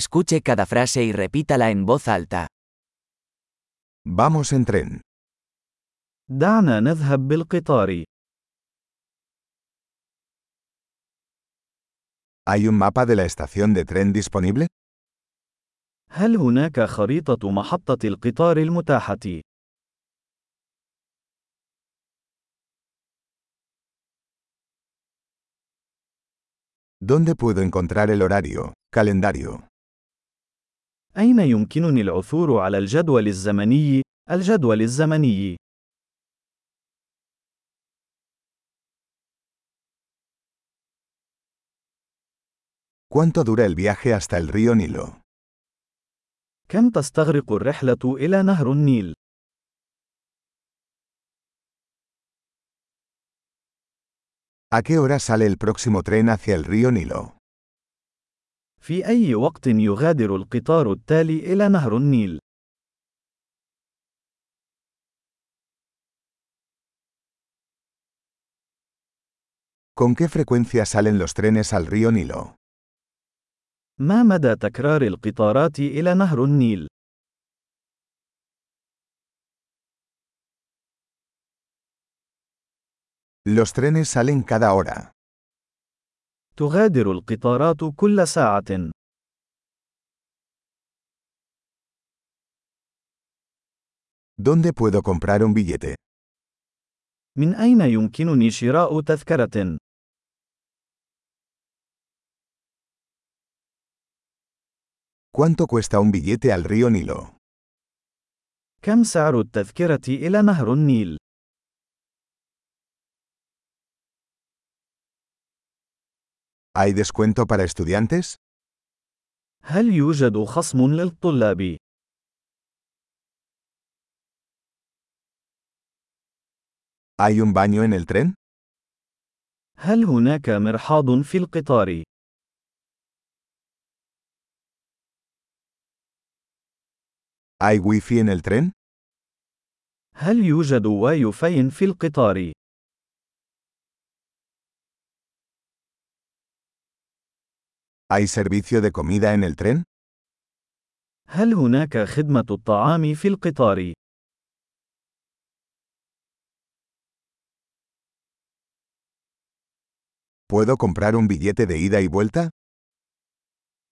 Escuche cada frase y repítala en voz alta. Vamos en tren. دعنا نذهب بالقطار. ¿Hay un mapa de la estación de tren disponible? هل هناك خريطة محطة القطار المتاحة؟ ¿Dónde puedo encontrar el horario, calendario? أين يمكنني العثور على الجدول الزمني؟ الجدول الزمني. ¿Cuánto dura el viaje hasta el río Nilo? كم تستغرق الرحلة إلى نهر النيل؟ ¿A qué hora sale el próximo tren hacia el río Nilo? في أي وقت يغادر القطار التالي إلى نهر النيل؟ ¿Con qué frecuencia salen los trenes al río Nilo? ما مدى تكرار القطارات إلى نهر النيل؟ Los trenes salen cada hora. تغادر القطارات كل ساعة. ¿Dónde puedo comprar un billete? من أين يمكنني شراء تذكرة؟ ¿Cuánto cuesta un billete al río Nilo? كم سعر التذكرة إلى نهر النيل؟ ¿Hay descuento para estudiantes? هل يوجد خصم للطلاب؟ ¿Hay un baño en el tren? هل هناك مرحاض في القطار؟ ¿Hay wifi en el tren? هل يوجد واي فاي في القطار؟ ¿Hay servicio de comida en el tren? هل هناك خدمة الطعام في القطار؟ ¿Puedo comprar un billete de ida y vuelta?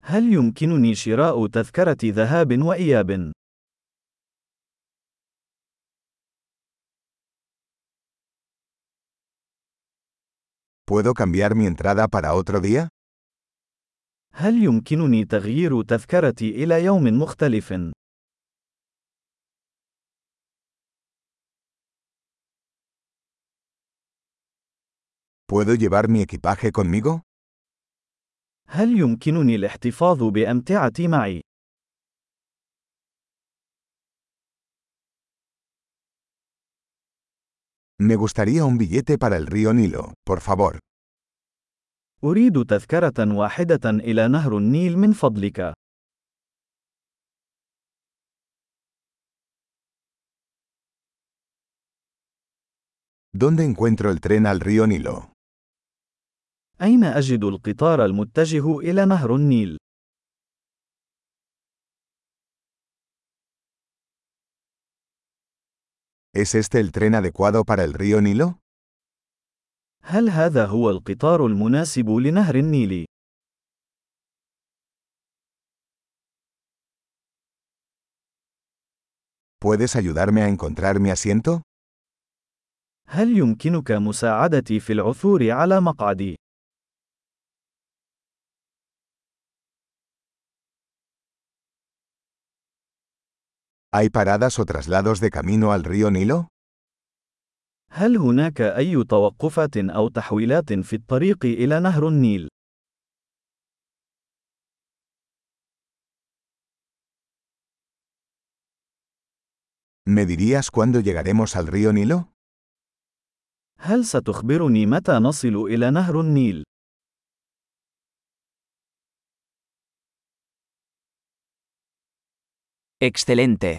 هل يمكنني شراء تذكرة ذهاب وإياب؟ ¿Puedo cambiar mi entrada para otro día? هل يمكنني تغيير تذكرتي إلى يوم مختلف؟ ¿Puedo llevar mi equipaje conmigo? هل يمكنني الاحتفاظ بأمتعتي معي؟ Me gustaría un billete para el río Nilo, por favor. أريد تذكرة واحدة إلى نهر النيل من فضلك. ¿Dónde encuentro el tren al río Nilo? أين أجد القطار المتجه إلى نهر النيل؟ ¿Es este el tren adecuado para el río Nilo? هل هذا هو القطار المناسب لنهر النيل؟ ¿Puedes ayudarme a encontrar mi asiento? هل يمكنك مساعدتي في العثور على مقعدي؟ ¿Hay paradas o traslados de camino al río Nilo? هل هناك أي توقفات أو تحويلات في الطريق إلى نهر النيل؟ ¿Me dirías cuándo llegaremos al río Nilo? هل ستخبرني متى نصل إلى نهر النيل؟ Excelente.